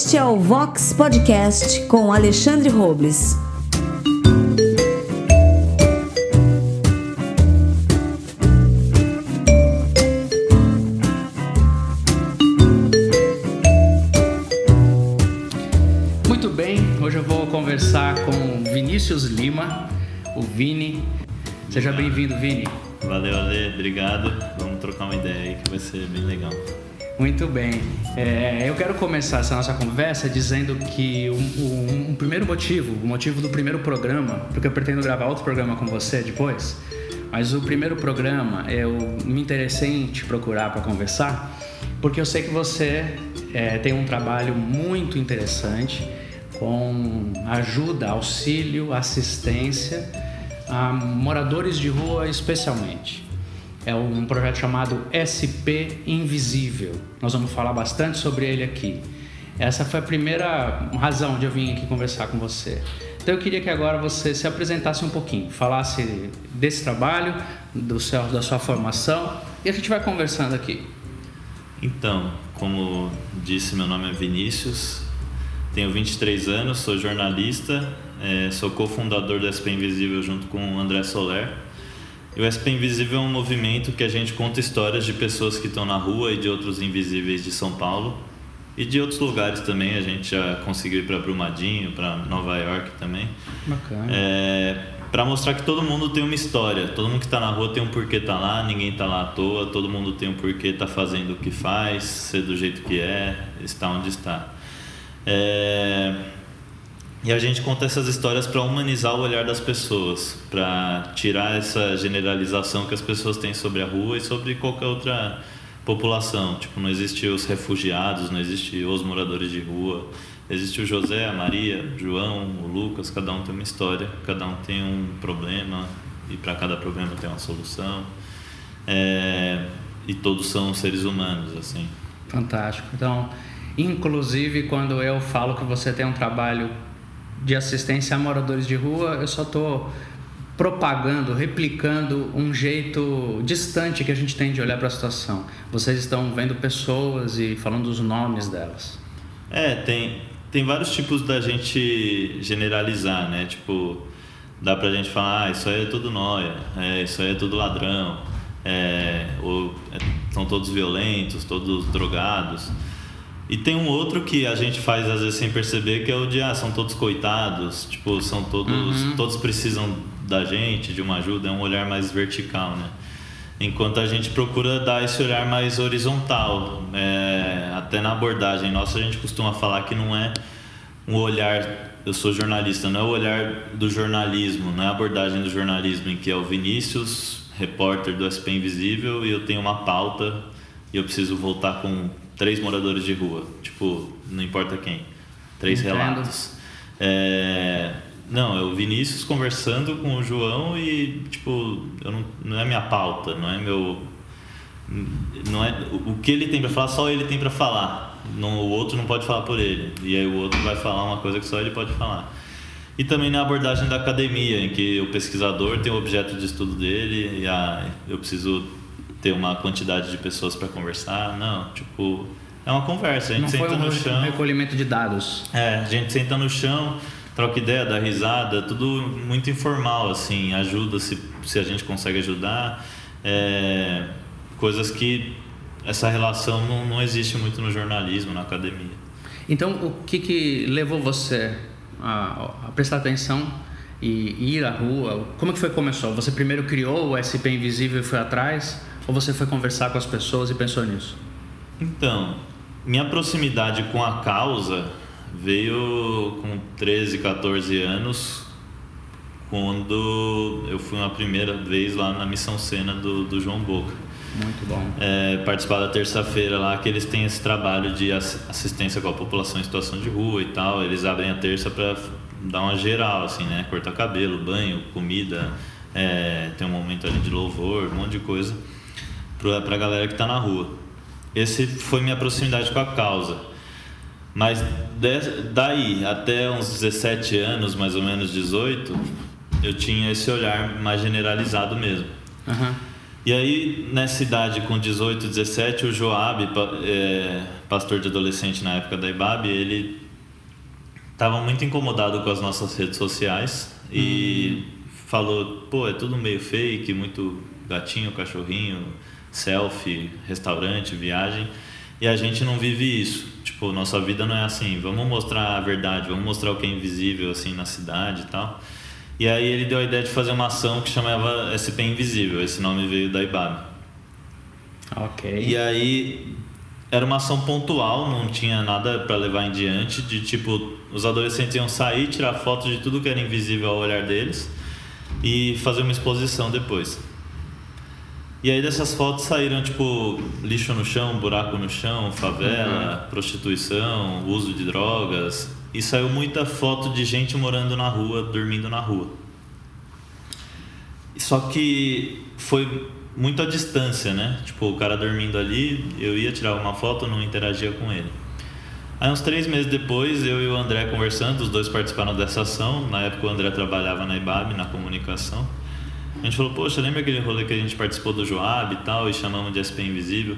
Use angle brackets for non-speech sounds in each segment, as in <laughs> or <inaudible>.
Este é o Vox Podcast com Alexandre Robles. Muito bem, hoje eu vou conversar com Vinícius Lima, o Vini. Seja bem-vindo, Vini. Valeu, Ale, obrigado. Vamos trocar uma ideia aí que vai ser bem legal. Muito bem. É, eu quero começar essa nossa conversa dizendo que um, um, um, primeiro motivo, o motivo do primeiro programa, porque eu pretendo gravar outro programa com você depois, mas o primeiro programa eu me interessei em te procurar para conversar, porque eu sei que você é, tem um trabalho muito interessante com ajuda, auxílio, assistência a moradores de rua especialmente. É um projeto chamado SP Invisível. Nós vamos falar bastante sobre ele aqui. Essa foi a primeira razão de eu vir aqui conversar com você. Então eu queria que agora você se apresentasse um pouquinho, falasse desse trabalho, do seu, da sua formação e a gente vai conversando aqui. Então, como disse, meu nome é Vinícius, tenho 23 anos, sou jornalista, é, sou cofundador do SP Invisível junto com o André Soler. E o SP Invisível é um movimento que a gente conta histórias de pessoas que estão na rua e de outros invisíveis de São Paulo e de outros lugares também. A gente já conseguiu ir para Brumadinho, para Nova York também. Bacana. É, para mostrar que todo mundo tem uma história. Todo mundo que está na rua tem um porquê tá lá, ninguém tá lá à toa. Todo mundo tem um porquê tá fazendo o que faz, ser do jeito que é, estar onde está. É, e a gente conta essas histórias para humanizar o olhar das pessoas, para tirar essa generalização que as pessoas têm sobre a rua e sobre qualquer outra população. Tipo, não existe os refugiados, não existe os moradores de rua. Existe o José, a Maria, o João, o Lucas, cada um tem uma história, cada um tem um problema e para cada problema tem uma solução. É, e todos são seres humanos, assim. Fantástico. Então, inclusive quando eu falo que você tem um trabalho de assistência a moradores de rua, eu só estou propagando, replicando um jeito distante que a gente tem de olhar para a situação. Vocês estão vendo pessoas e falando os nomes delas. É, tem, tem vários tipos da gente generalizar, né? Tipo, dá pra gente falar, ah, isso aí é tudo nóia, é, isso aí é tudo ladrão, é, ou é, são todos violentos, todos drogados. E tem um outro que a gente faz às vezes sem perceber, que é o de ah, são todos coitados, tipo, são todos, Uhum. todos precisam da gente, de uma ajuda, é um olhar mais vertical, né? Enquanto a gente procura dar esse olhar mais horizontal, é, até na abordagem nossa a gente costuma falar que não é um olhar, eu sou jornalista, não é o olhar do jornalismo, não é a abordagem do jornalismo em que é o Vinícius, repórter do SP Invisível, e eu tenho uma pauta e eu preciso voltar com três moradores de rua, tipo, não importa quem, três Entendo. relatos. É, não, é o Vinícius conversando com o João e, tipo, eu não, não é minha pauta, não é meu. Não é, o que ele tem para falar, só ele tem para falar. Não, o outro não pode falar por ele. E aí o outro vai falar uma coisa que só ele pode falar. E também na abordagem da academia, em que o pesquisador tem o objeto de estudo dele e a, eu preciso ter uma quantidade de pessoas para conversar. Não, tipo, é uma conversa. A gente Não senta um no chão. recolhimento de dados. É, a gente senta no chão, troca ideia, dá risada, tudo muito informal, assim, ajuda se, se a gente consegue ajudar. É, coisas que essa relação não, não existe muito no jornalismo, na academia. Então, o que, que levou você a, a prestar atenção e ir à rua? Como que foi que começou? Você primeiro criou o SP Invisível e foi atrás? Ou você foi conversar com as pessoas e pensou nisso? Então, minha proximidade com a causa veio com 13, 14 anos, quando eu fui uma primeira vez lá na Missão Sena do, do João Boca. Muito bom. é, participar da terça-feira lá, que eles têm esse trabalho de ass- assistência com a população em situação de rua e tal. Eles abrem a terça para dar uma geral, assim, né? Cortar cabelo, banho, comida, é, tem um momento ali de louvor, um monte de coisa pra, pra galera que tá na rua. Esse foi minha proximidade com a causa. Mas de- daí até uns 17 anos, mais ou menos 18, eu tinha esse olhar mais generalizado mesmo. Aham. E aí, nessa idade, com 18, 17, o Joab, é, pastor de adolescente na época da IBAB, ele estava muito incomodado com as nossas redes sociais e hum. falou: pô, é tudo meio fake, muito gatinho, cachorrinho, selfie, restaurante, viagem. E a gente não vive isso. Tipo, nossa vida não é assim. Vamos mostrar a verdade, vamos mostrar o que é invisível assim na cidade e tal. E aí ele deu a ideia de fazer uma ação que chamava SP Invisível. Esse nome veio da IBAB. Ok. E aí era uma ação pontual, não tinha nada para levar em diante. De tipo, os adolescentes iam sair, tirar fotos de tudo que era invisível ao olhar deles e fazer uma exposição depois. E aí dessas fotos saíram tipo lixo no chão, buraco no chão, favela, uhum. prostituição, uso de drogas. E saiu muita foto de gente morando na rua, dormindo na rua. Só que foi muito à distância, né? Tipo, o cara dormindo ali, eu ia tirar uma foto, não interagia com ele. Aí uns três meses depois, eu e o André conversando, os dois participaram dessa ação. Na época o André trabalhava na IBAB, na comunicação. A gente falou, poxa, lembra aquele rolê que a gente participou do Joab e tal, e chamamos de SP Invisível?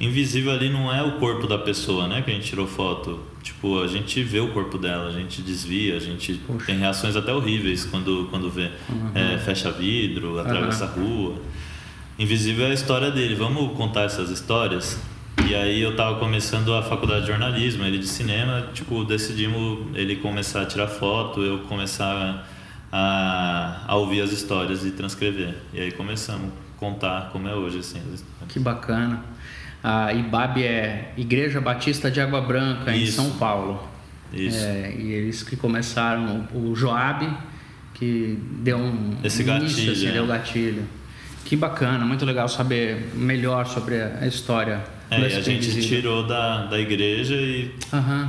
Invisível ali não é o corpo da pessoa, né? Que a gente tirou foto. Tipo, a gente vê o corpo dela, a gente desvia, a gente Poxa. tem reações até horríveis quando, quando vê. Uhum. É, fecha vidro, atravessa uhum. rua. Invisível é a história dele. Vamos contar essas histórias? E aí eu tava começando a faculdade de jornalismo, ele de cinema, tipo, decidimos ele começar a tirar foto, eu começar a, a ouvir as histórias e transcrever. E aí começamos a contar como é hoje, assim. Que bacana. A IBAB é Igreja Batista de Água Branca, Isso. em São Paulo. Isso. É, e eles que começaram, o Joab, que deu um Esse início, gatilho, assim, né? deu gatilho. Que bacana, muito legal saber melhor sobre a história. É, e a gente tirou da, da igreja e uhum.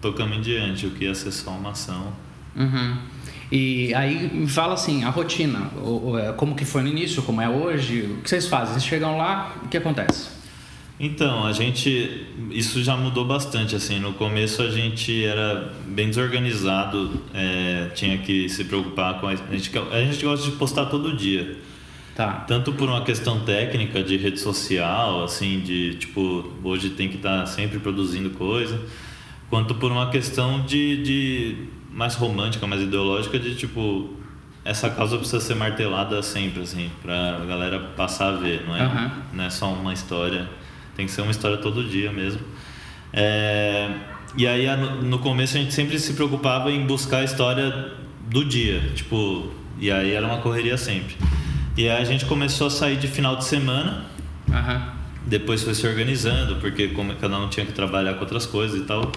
tocamos em diante, o que ia ser só uma ação. Uhum. E aí me fala assim, a rotina, é, como que foi no início, como é hoje, o que vocês fazem? Vocês chegam lá, o que acontece? Então, a gente. Isso já mudou bastante. assim No começo a gente era bem desorganizado, é, tinha que se preocupar com. A gente, a gente gosta de postar todo dia. Tá. Tanto por uma questão técnica de rede social, assim, de tipo, hoje tem que estar sempre produzindo coisa, quanto por uma questão de, de mais romântica, mais ideológica de tipo essa causa precisa ser martelada sempre assim, para a galera passar a ver, não é? Uhum. Não é só uma história, tem que ser uma história todo dia mesmo. É, e aí no começo a gente sempre se preocupava em buscar a história do dia, tipo, e aí era uma correria sempre. E aí a gente começou a sair de final de semana. Uhum. Depois foi se organizando, porque como cada um tinha que trabalhar com outras coisas e tal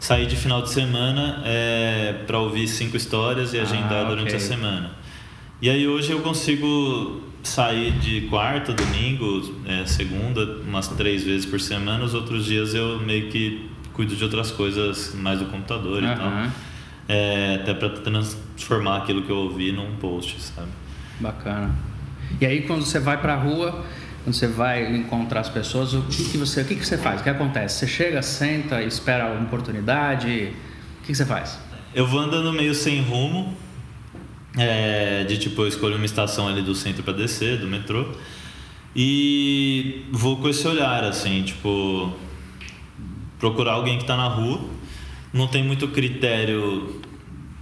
sair de final de semana é, para ouvir cinco histórias e ah, agendar durante okay. a semana. E aí hoje eu consigo sair de quarta, domingo, é, segunda, umas três vezes por semana. Os outros dias eu meio que cuido de outras coisas mais do computador uhum. e tal. É, até para transformar aquilo que eu ouvi num post, sabe? Bacana. E aí quando você vai para a rua quando você vai encontrar as pessoas, o que, que você, o que, que você faz? O que acontece? Você chega, senta, espera uma oportunidade? O que, que você faz? Eu vou andando meio sem rumo, é, de tipo, eu escolho uma estação ali do centro para descer, do metrô, e vou com esse olhar, assim, tipo, procurar alguém que está na rua, não tem muito critério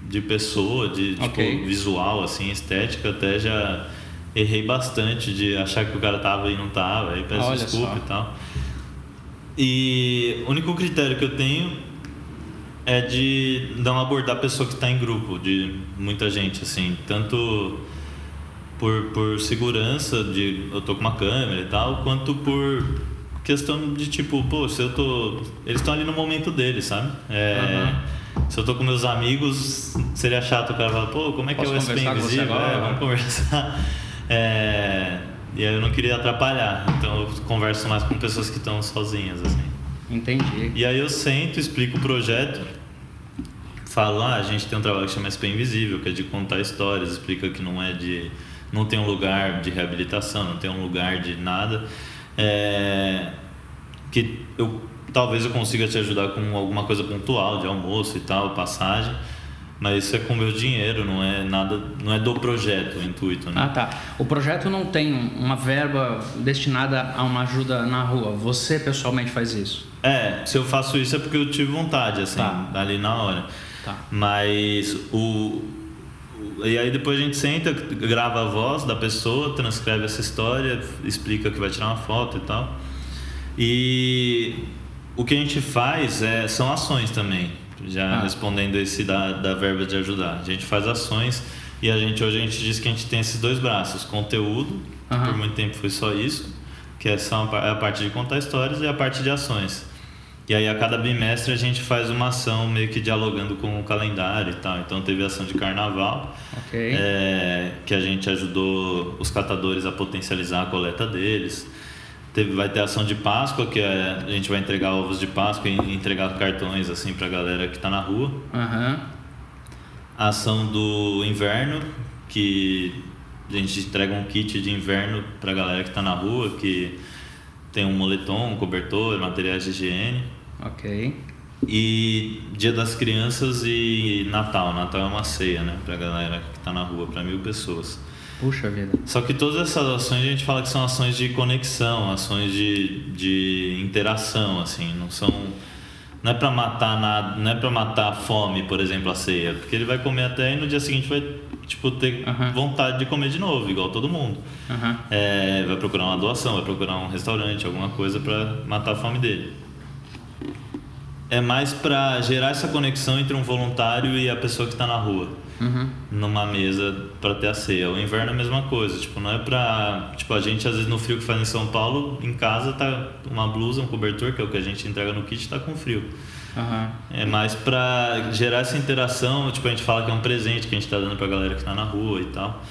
de pessoa, de tipo, okay. visual, assim, estética, até já errei bastante de achar que o cara tava e não tava, aí peço Olha desculpa só. e tal. E o único critério que eu tenho é de não abordar a pessoa que está em grupo, de muita gente, assim, tanto por, por segurança, de eu tô com uma câmera e tal, quanto por questão de tipo, pô, se eu tô. Eles estão ali no momento deles, sabe? É, uhum. Se eu tô com meus amigos, seria chato o cara falar, pô, como é que Posso é o SP Invisível? É, vamos conversar. É, e aí eu não queria atrapalhar, então eu converso mais com pessoas que estão sozinhas, assim. Entendi. E aí eu sento, explico o projeto, falo, ah, a gente tem um trabalho que chama SP Invisível, que é de contar histórias, explica que não é de... não tem um lugar de reabilitação, não tem um lugar de nada. É, que eu talvez eu consiga te ajudar com alguma coisa pontual de almoço e tal, passagem Mas isso é com meu dinheiro, não é nada, não é do projeto, o intuito, né? Ah, tá. O projeto não tem uma verba destinada a uma ajuda na rua. Você pessoalmente faz isso? É, se eu faço isso é porque eu tive vontade, assim, Tá. ali na hora. Tá. Mas o. o- E aí depois a gente senta, grava a voz da pessoa, transcreve essa história, explica que vai tirar uma foto e tal. E o que a gente faz é, são ações também. Já Ah. respondendo esse da, da verba de ajudar. A gente faz ações e a gente hoje a gente diz que a gente tem esses dois braços, conteúdo, que por muito tempo foi só isso, que é só a é a parte de contar histórias e a parte de ações. E aí a cada bimestre a gente faz uma ação meio que dialogando com o calendário e tal. Então teve a ação de carnaval, Ok. é, que a gente ajudou os catadores a potencializar a coleta deles. Teve, vai ter ação de Páscoa, que é, a gente vai entregar ovos de Páscoa e entregar cartões assim pra galera que tá na rua. A ação do inverno, que a gente entrega um kit de inverno pra galera que tá na rua, que tem um moletom, um cobertor, materiais de higiene. Ok. E Dia das Crianças e Natal. Natal é uma ceia, né? Pra galera que tá na rua, pra mil pessoas. Puxa vida. Só que todas essas ações a gente fala que são ações de conexão, ações de, de interação, assim, não são não é para matar nada, não é para matar a fome, por exemplo, a ceia, porque ele vai comer até e no dia seguinte vai tipo ter Aham. vontade de comer de novo, igual todo mundo. Aham. É, vai procurar uma doação, vai procurar um restaurante, alguma coisa para matar a fome dele. É mais para gerar essa conexão entre um voluntário e a pessoa que está na rua Uhum. numa mesa para ter a ceia. O inverno é a mesma coisa, tipo, não é pra. Tipo, a gente às vezes no frio que faz em São Paulo, em casa tá uma blusa, um cobertor, que é o que a gente entrega no kit, tá com frio. Aham. É mais pra gerar essa interação, tipo, a gente fala que é um presente que a gente tá dando pra galera que tá na rua e tal.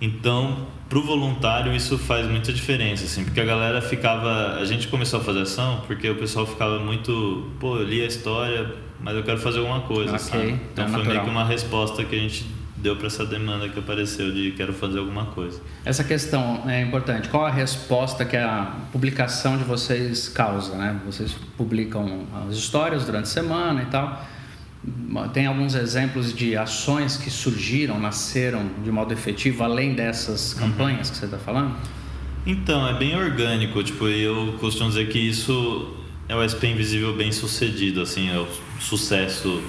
Então, pro voluntário isso faz muita diferença, assim, porque a galera ficava. A gente começou a fazer ação porque o pessoal ficava muito. Pô, eu li a história, mas eu quero fazer alguma coisa, Ok, sabe? Então é foi meio natural. que uma resposta que a gente deu pra essa demanda que apareceu de quero fazer alguma coisa. Essa questão é importante. Qual a resposta que a publicação de vocês causa, né? Vocês publicam as histórias durante a semana e tal. Tem alguns exemplos de ações que surgiram, nasceram de modo efetivo, além dessas campanhas que você está falando? Então, é bem orgânico, tipo, eu costumo dizer que isso é o SP Invisível bem sucedido, assim, é o sucesso,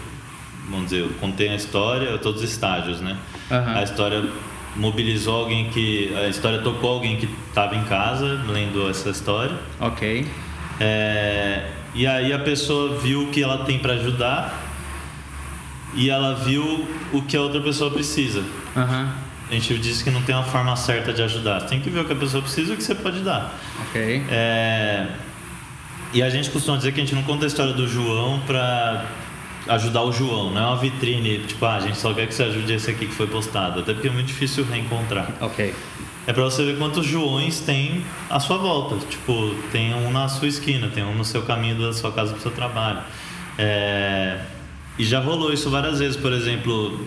vamos dizer, contém a história, todos os estágios, né? Aham. A história mobilizou alguém que, a história tocou alguém que estava em casa lendo essa história, Ok. é, e aí a pessoa viu o que ela tem para ajudar e ela viu o que a outra pessoa precisa. Aham. A gente disse que não tem uma forma certa de ajudar. Você tem que ver o que a pessoa precisa e o que você pode dar. Ok. É, E a gente costuma dizer que a gente não conta a história do João pra ajudar o João. Não é uma vitrine, tipo, ah, a gente só quer que você ajude esse aqui que foi postado. Até porque é muito difícil reencontrar. Ok. É pra você ver quantos Joões tem à sua volta. Tipo, tem um na sua esquina, tem um no seu caminho da sua casa pro seu trabalho. É, E já rolou isso várias vezes. Por exemplo,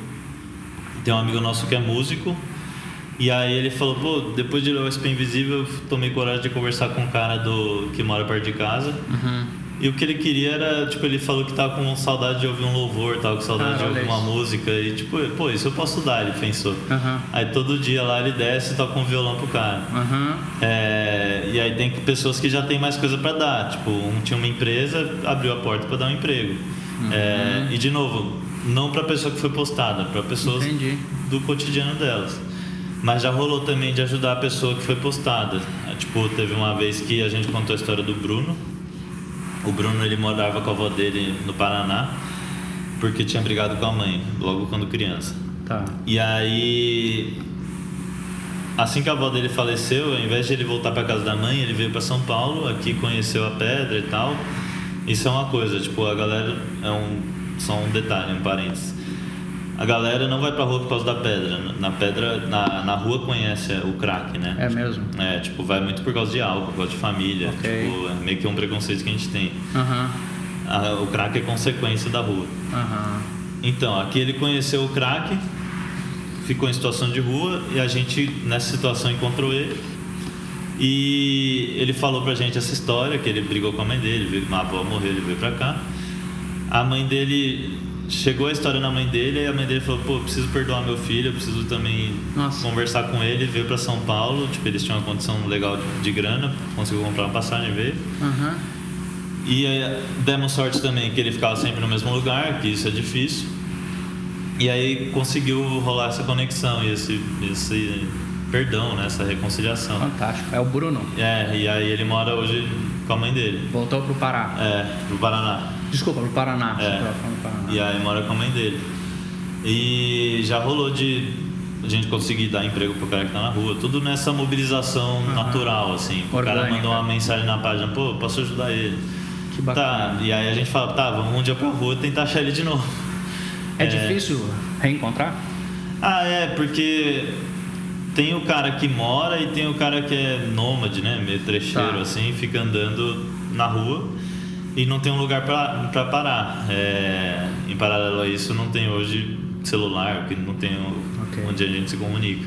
tem um amigo nosso que é músico. E aí ele falou, pô, depois de ler o SP Invisível, eu tomei coragem de conversar com um cara do, que mora perto de casa. E o que ele queria era, tipo, ele falou que tava com saudade de ouvir um louvor, tava com saudade Ah, de ouvir olha uma isso. música. E tipo, pô, isso eu posso dar, ele pensou. Aham. Aí todo dia lá ele desce e toca um violão pro cara. Aham. É, e aí tem pessoas que já tem mais coisa para dar. Tipo, um tinha uma empresa, abriu a porta para dar um emprego. É, e de novo, não para pessoa que foi postada, para pessoas Entendi. do cotidiano delas. Mas já rolou também de ajudar a pessoa que foi postada. É, Tipo, teve uma vez que a gente contou a história do Bruno. O Bruno ele morava com a avó dele no Paraná porque tinha brigado com a mãe logo quando criança. Tá. E aí, assim que a avó dele faleceu, ao invés de ele voltar para casa da mãe, ele veio para São Paulo, aqui conheceu a pedra e tal. Isso é uma coisa, tipo, a galera é um só um detalhe, um parênteses. A galera não vai pra rua por causa da pedra. Na pedra, na, na rua conhece o crack, né? É mesmo? É, tipo, vai muito por causa de álcool, por causa de família. Ok. Tipo, é meio que um preconceito que a gente tem. Aham. A- o crack é consequência da rua. Aham. Então, aqui ele conheceu o crack, ficou em situação de rua e a gente nessa situação encontrou ele. E ele falou pra gente essa história, que ele brigou com a mãe dele, veio- a avó morreu, ele veio pra cá. A mãe dele chegou a história na mãe dele e a mãe dele falou, pô, preciso perdoar meu filho, eu preciso também Nossa. conversar com ele, veio pra São Paulo, tipo, eles tinham uma condição legal de, de grana, conseguiu comprar uma passagem, veio. Aham. E aí, demos sorte também que ele ficava sempre no mesmo lugar, que isso é difícil. E aí conseguiu rolar essa conexão e esse, esse perdão, né? essa reconciliação. Fantástico. É o Bruno. É, e aí ele mora hoje com a mãe dele. Voltou pro Pará. É, no Paraná. Desculpa, pro Paraná. É. Paraná. E aí mora com a mãe dele. E já rolou de a gente conseguir dar emprego pro cara que tá na rua, tudo nessa mobilização natural, assim. O cara Orgânica. mandou uma mensagem na página, pô, posso ajudar ele. Que bacana. Tá, e aí a gente fala, tá, vamos um dia pra rua tentar achar ele de novo. É, difícil reencontrar? Ah, é, porque tem o cara que mora e tem o cara que é nômade, né? Meio trecheiro, Tá. assim, fica andando na rua e não tem um lugar pra parar. É, em paralelo a isso, não tem hoje celular, que não tem o- Ok. onde a gente se comunica.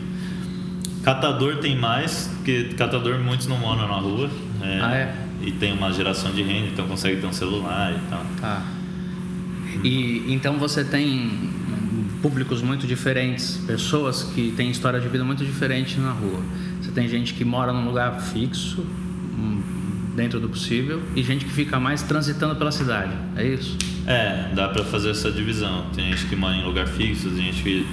Catador tem mais, porque catador muitos não moram na rua. Ah, é? E tem uma geração de renda, então consegue ter um celular e tal. Tá. E então você tem públicos muito diferentes, pessoas que têm história de vida muito diferente na rua. Você tem gente que mora num lugar fixo, hum, dentro do possível, e gente que fica mais transitando pela cidade. É isso? É, dá pra fazer essa divisão. Tem gente que mora em lugar fixo, tem gente que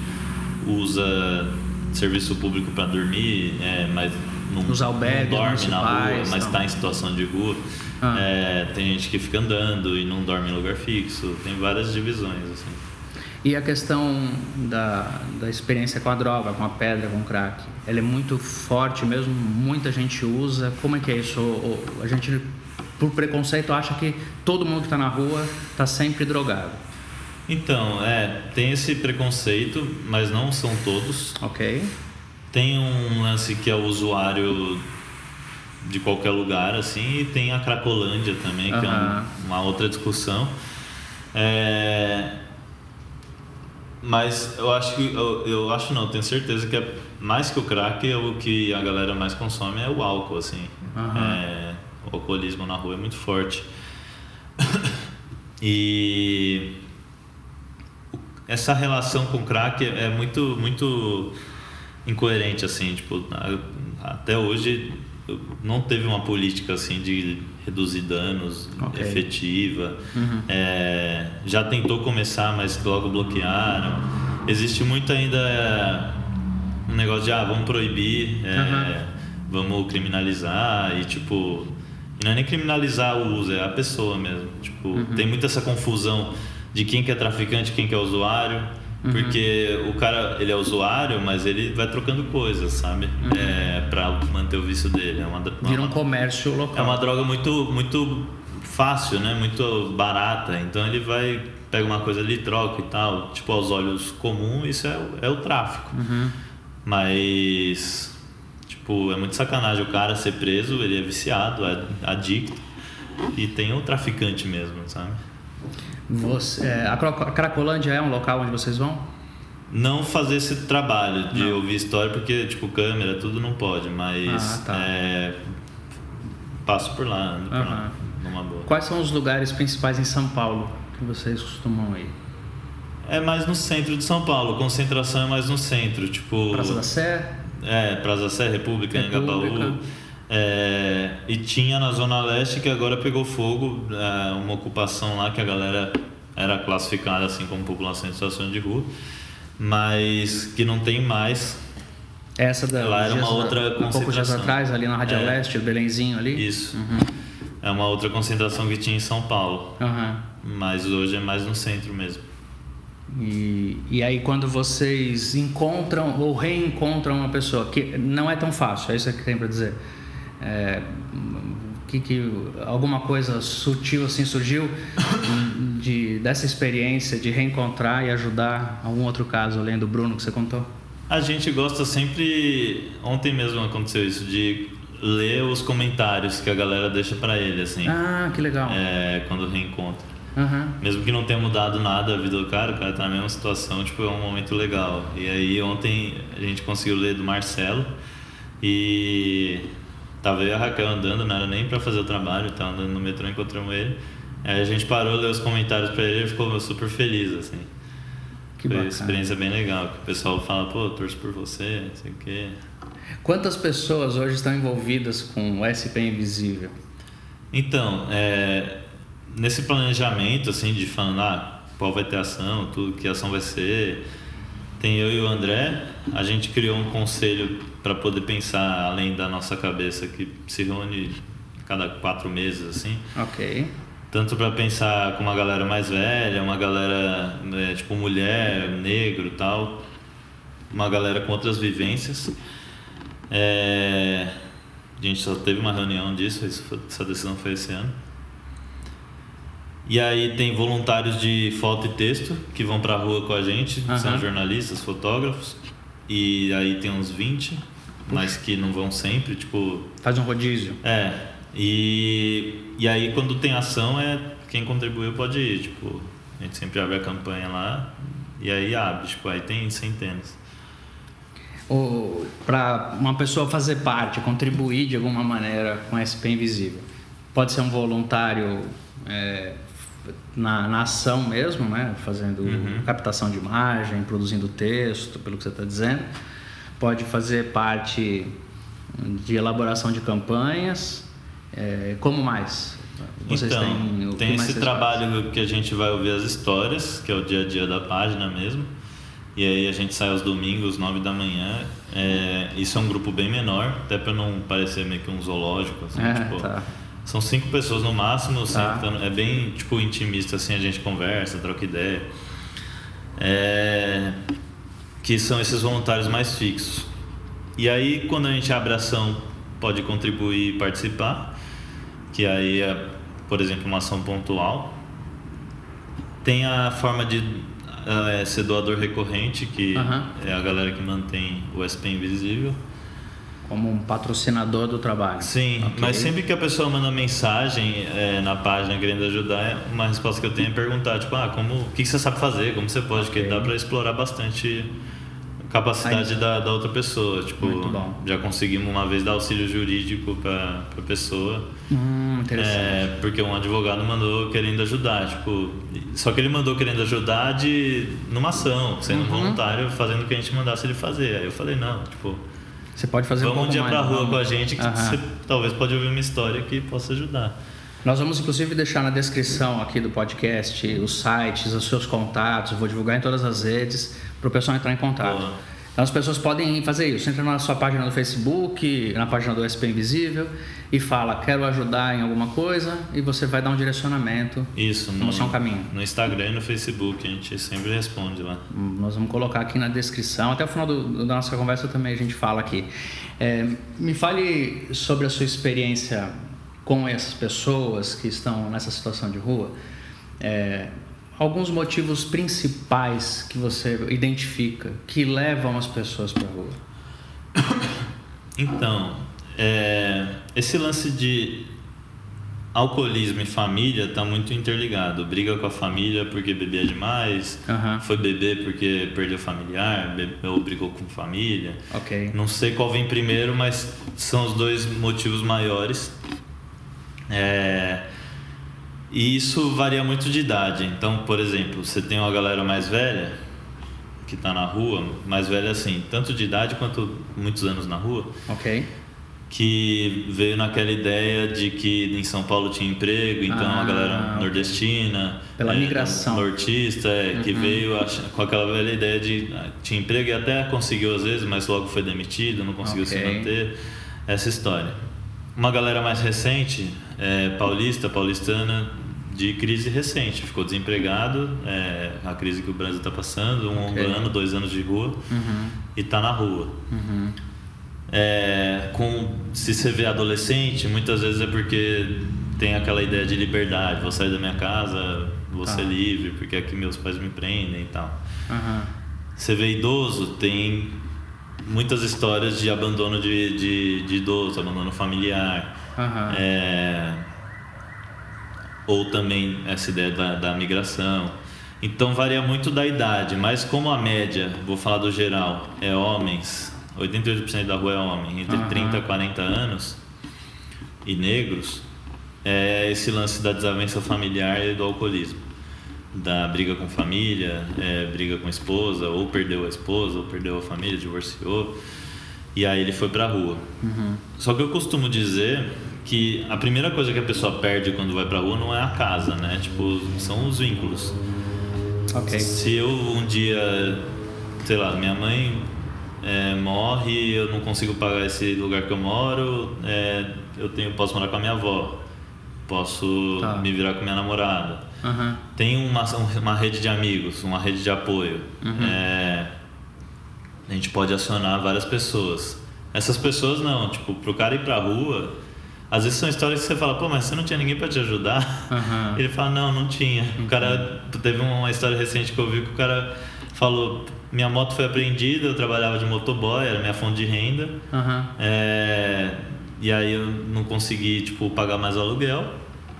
usa serviço público pra dormir, é, mas não, albergues não dorme na rua, mas está em situação de rua. Ah. É, tem gente que fica andando e não dorme em lugar fixo. Tem várias divisões assim. E a questão da, da experiência com a droga, com a pedra, com o crack, ela é muito forte mesmo, muita gente usa. Como é que é isso? A gente, por preconceito, acha que todo mundo que está na rua está sempre drogado, Então, é, tem esse preconceito, mas não são todos. ok? Tem um lance que é o usuário de qualquer lugar, assim, e tem a Cracolândia também, que é Aham. um- uma outra discussão. É, Mas eu acho que. Eu, eu acho não, tenho certeza que é mais que o crack, é o que a galera mais consome é o álcool, assim. Aham. É, o alcoolismo na rua é muito forte. <coughs> e essa relação com o crack é é muito muito incoerente assim tipo até hoje não teve uma política assim de reduzir danos Ok. efetiva Uhum. É, já tentou começar mas logo bloquearam existe muito ainda é, um negócio de ah vamos proibir é, Aham. vamos criminalizar e tipo não é nem criminalizar o uso é a pessoa mesmo tipo Uhum. tem muita essa confusão de quem que é traficante quem que é usuário Uhum. porque o cara ele é usuário mas ele vai trocando coisas sabe é, para manter o vício dele é uma, Uhum. Vira um uma- comércio local. é uma droga muito muito fácil né muito barata então ele vai pega uma coisa ali troca e tal tipo aos olhos comum isso é, o- é o tráfico Uhum. mas, tipo, é muito sacanagem o cara ser preso, ele é viciado, é adicto. E tem o traficante mesmo, sabe? Você, é, a Cracolândia é um local onde vocês vão? Não fazer esse trabalho de Não. ouvir história, porque, tipo, câmera, tudo não pode, mas Ah, tá. é, passo por lá, ando por lá, Aham. numa boa. Quais são os lugares principais em São Paulo que vocês costumam ir? É mais no centro de São Paulo, concentração é mais no centro, tipo... Praça da Sé? É, Praça da Sé, República, República. Engabaú. É, e tinha na Zona Leste que agora pegou fogo, é, uma ocupação lá que a galera era classificada assim como população em situação de rua, mas que não tem mais. Essa da Lá era uma outra há poucos dias concentração. atrás, ali na Rádio É. Leste, o Belenzinho ali. Isso. Uhum. É uma outra concentração que tinha em São Paulo, Aham. mas hoje é mais no centro mesmo. E, e aí quando vocês encontram ou reencontram uma pessoa que não é tão fácil, é isso que tem para dizer. É, que, que alguma coisa sutil assim surgiu de dessa experiência de reencontrar e ajudar algum outro caso além do Bruno que você contou? A gente gosta sempre. Ontem mesmo aconteceu isso, de ler os comentários que a galera deixa pra ele, assim, Ah, que legal. é, quando reencontra. Aham. Mesmo que não tenha mudado nada a vida do cara, o cara tá na mesma situação, tipo, é um momento legal. E aí ontem a gente conseguiu ler do Marcelo e tava eu e a Raquel andando, não era nem pra fazer o trabalho, tava andando no metrô, encontramos ele. Aí a gente parou, leu os comentários pra ele e ficou super feliz, assim. Que Foi uma bacana. experiência bem legal, que o pessoal fala, pô, torço por você, não sei o quê. Quantas pessoas hoje estão envolvidas com o SP Invisível? Então, é, nesse planejamento, assim, de falando, ah, qual vai ter ação, tudo que ação vai ser, tem eu e o André, a gente criou um conselho para poder pensar além da nossa cabeça, que se reúne cada quatro meses, assim, Ok. tanto para pensar com uma galera mais velha, uma galera, é, tipo, mulher, negro tal, uma galera com outras vivências. É, a gente só teve uma reunião disso, foi- essa decisão foi esse ano. E aí tem voluntários de foto e texto que vão pra rua com a gente, são Aham. jornalistas, fotógrafos. E aí tem uns 20, mas que não vão sempre, tipo, Faz um rodízio. é, e, e aí quando tem ação é quem contribuiu pode ir, tipo, a gente sempre abre a campanha lá e aí abre, tipo, aí tem centenas. Para uma pessoa fazer parte, contribuir de alguma maneira com a SP Invisível. Pode ser um voluntário é, na, na ação mesmo, né? fazendo Uhum. captação de imagem, produzindo texto, pelo que você está dizendo. Pode fazer parte de elaboração de campanhas. É, como mais? Vocês então, têm, tem esse trabalho que a gente vai ouvir as histórias, que é o dia a dia da página mesmo. E aí a gente sai aos domingos, 9 da manhã. É, isso é um grupo bem menor, até para não parecer meio que um zoológico, assim, fazem? É, tipo, tá. São cinco pessoas no máximo, Tá. sentando- é bem tipo intimista assim, a gente conversa, troca ideia. É, que são esses voluntários mais fixos. E aí quando a gente abre a ação, pode contribuir e participar, que aí é, por exemplo, uma ação pontual. Tem a forma de é, ser doador recorrente, que Aham. é a galera que mantém o SP Invisível. Como um patrocinador do trabalho. Sim, Ok. mas sempre que a pessoa manda mensagem é, na página querendo ajudar, uma resposta que eu tenho é perguntar, tipo, ah, como, o que que você sabe fazer, como você pode, Ok. porque dá pra explorar bastante capacidade Aí- da, da outra pessoa. Tipo, já conseguimos uma vez dar auxílio jurídico pra, pra pessoa, Hum, interessante. é, porque um advogado mandou querendo ajudar, tipo, só que ele mandou querendo ajudar de numa ação, sendo Uhum. voluntário, fazendo o que a gente mandasse ele fazer. Aí eu falei, não, tipo, Você pode fazer um Vamos um pouco dia mais. pra rua com a gente que Aham. você talvez pode ouvir uma história que possa ajudar. Nós vamos inclusive deixar na descrição aqui do podcast os sites, os seus contatos, vou divulgar em todas as redes para o pessoal entrar em contato. Boa. Então as pessoas podem fazer isso, entra na sua página do Facebook, na página do SP Invisível e fala, quero ajudar em alguma coisa e você vai dar um direcionamento. Isso, Vamos mostrar um caminho. no Instagram e no Facebook, a gente sempre responde lá. Nós vamos colocar aqui na descrição. Até o final do- da nossa conversa também a gente fala aqui. É, me fale sobre a sua experiência com essas pessoas que estão nessa situação de rua. É, alguns motivos principais que você identifica que levam as pessoas para a rua. <coughs> Então, é, esse lance de alcoolismo e família está muito interligado. Briga com a família porque bebia demais, Aham. foi beber porque perdeu familiar, bebeu ou brigou com família. Ok. Não sei qual vem primeiro, mas são os dois motivos maiores. É, E isso varia muito de idade. Então, por exemplo, você tem uma galera mais velha que está na rua, mais velha assim, tanto de idade quanto muitos anos na rua, Ok. que veio naquela ideia de que em São Paulo tinha emprego, então Ah, a galera nordestina, Pela é, migração. nortista, é, que Uhum. veio ach- com aquela velha ideia de ah, tinha emprego e até conseguiu às vezes, mas logo foi demitido, não conseguiu se Ok. manter, essa história. Uma galera mais recente, é, paulista, paulistana, de crise recente, ficou desempregado, é, a crise que o Brasil está passando, um Ok. ano, dois anos de rua, Uhum. e está na rua. Uhum. É, com, se você vê adolescente, muitas vezes é porque tem aquela ideia de liberdade. Vou sair da minha casa, vou Tá. ser livre, porque aqui meus pais me prendem e tal. Aham. Você vê idoso, tem muitas histórias de abandono de, de, de idoso, abandono familiar. Aham. É, ou também essa ideia da, da migração. Então varia muito da idade, mas como a média, vou falar do geral, é homens, 88% da rua é homem, entre Aham. 30 e 40 anos, e negros, é esse lance da desavença familiar e do alcoolismo. Da briga com família, é, briga com a esposa, ou perdeu a esposa, ou perdeu a família, divorciou. E aí ele foi pra rua. Uhum. Só que eu costumo dizer que a primeira coisa que a pessoa perde quando vai pra rua não é a casa, né? Tipo, são os vínculos. Ok. Se eu um dia, sei lá, minha mãe é, morre e eu não consigo pagar esse lugar que eu moro, é, eu tenho, posso morar com a minha avó, posso Tá. me virar com minha namorada. Aham. Tem uma, uma rede de amigos, uma rede de apoio. É, a gente pode acionar várias pessoas. Essas pessoas não, tipo, pro cara ir pra rua, às vezes são histórias que você fala, pô, mas você não tinha ninguém pra te ajudar? Aham. <laughs> Ele fala, não, não tinha. O cara, teve uma história recente que eu vi que o cara falou, minha moto foi apreendida, eu trabalhava de motoboy, era minha fonte de renda. É, e aí eu não consegui, tipo, pagar mais o aluguel.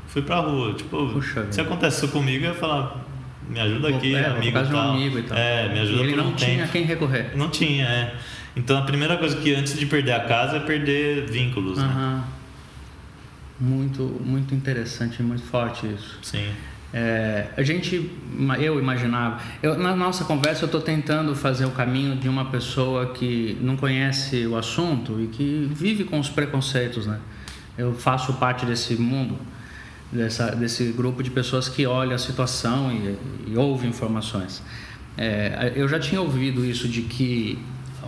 Fui pra rua. Tipo, Puxa se acontece isso comigo, eu ia falar, me ajuda aqui, é, amigo de um tal. amigo e tal. É, me ajuda E ele por um não tinha tempo. quem recorrer. Não tinha, é. Então a primeira coisa que antes de perder a casa é perder vínculos, né? Muito, muito interessante, muito forte isso. Sim. É, a gente, eu imaginava, eu, na nossa conversa eu estou tentando fazer o caminho de uma pessoa que não conhece o assunto e que vive com os preconceitos, né? Eu faço parte desse mundo, dessa, desse grupo de pessoas que olha a situação e, e ouve informações. É, eu já tinha ouvido isso de que